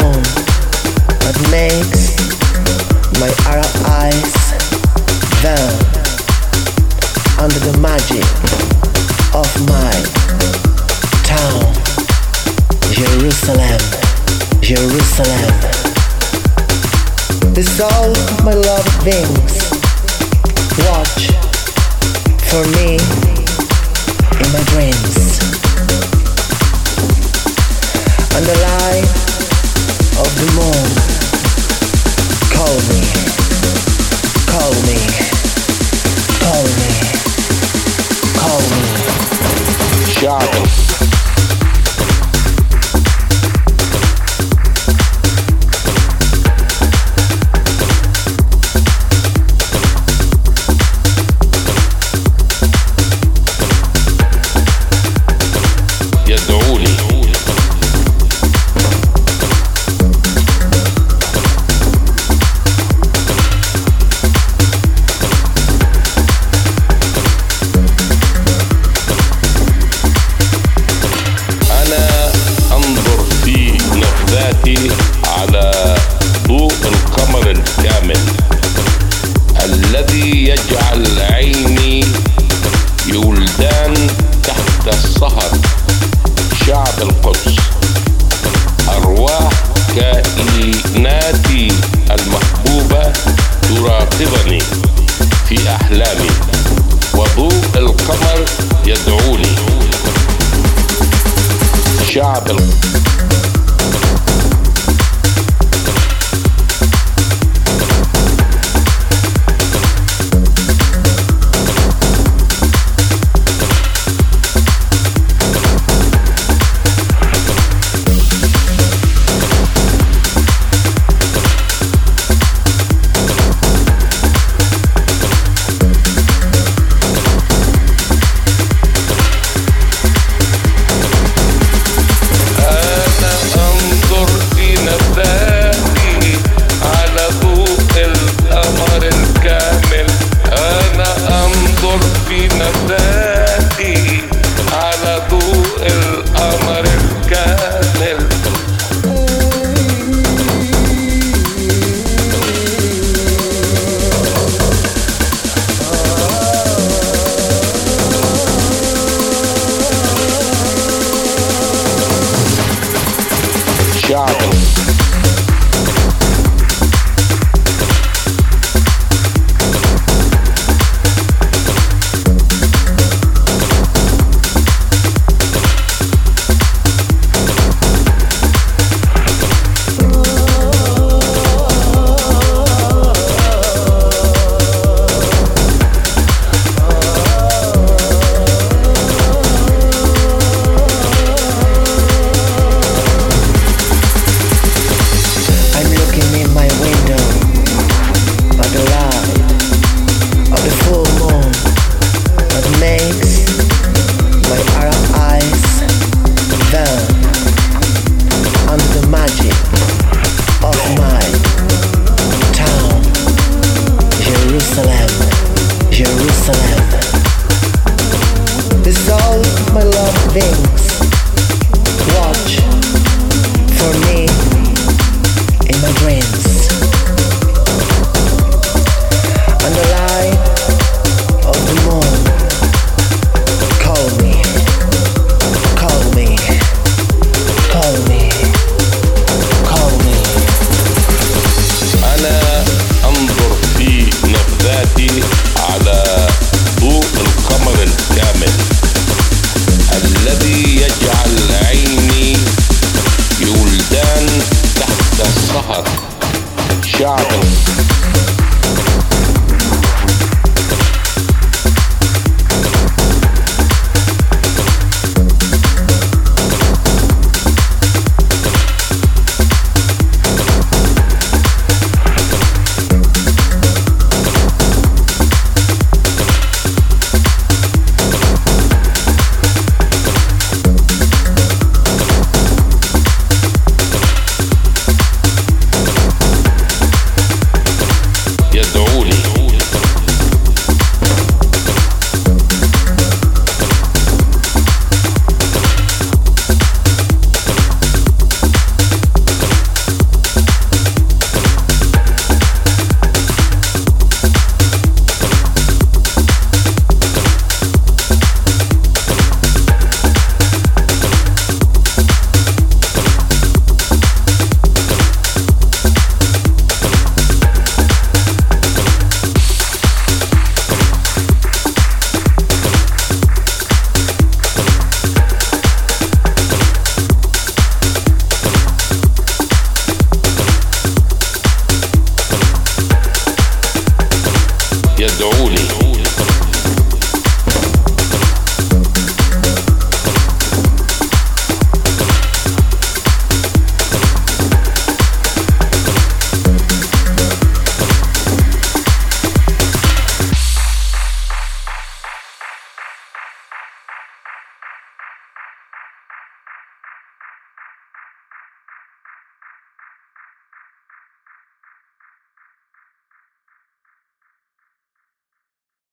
alone that makes my Arab eyes burn under the magic of my town, Jerusalem, Jerusalem. This all my love things. Watch for me in my dreams. Me. الذي يجعل عيني يولدان تحت السهر شعب القدس أرواح كائناتي المحبوبة تراقبني في أحلامي وضوء القمر يدعوني. شعب القدس.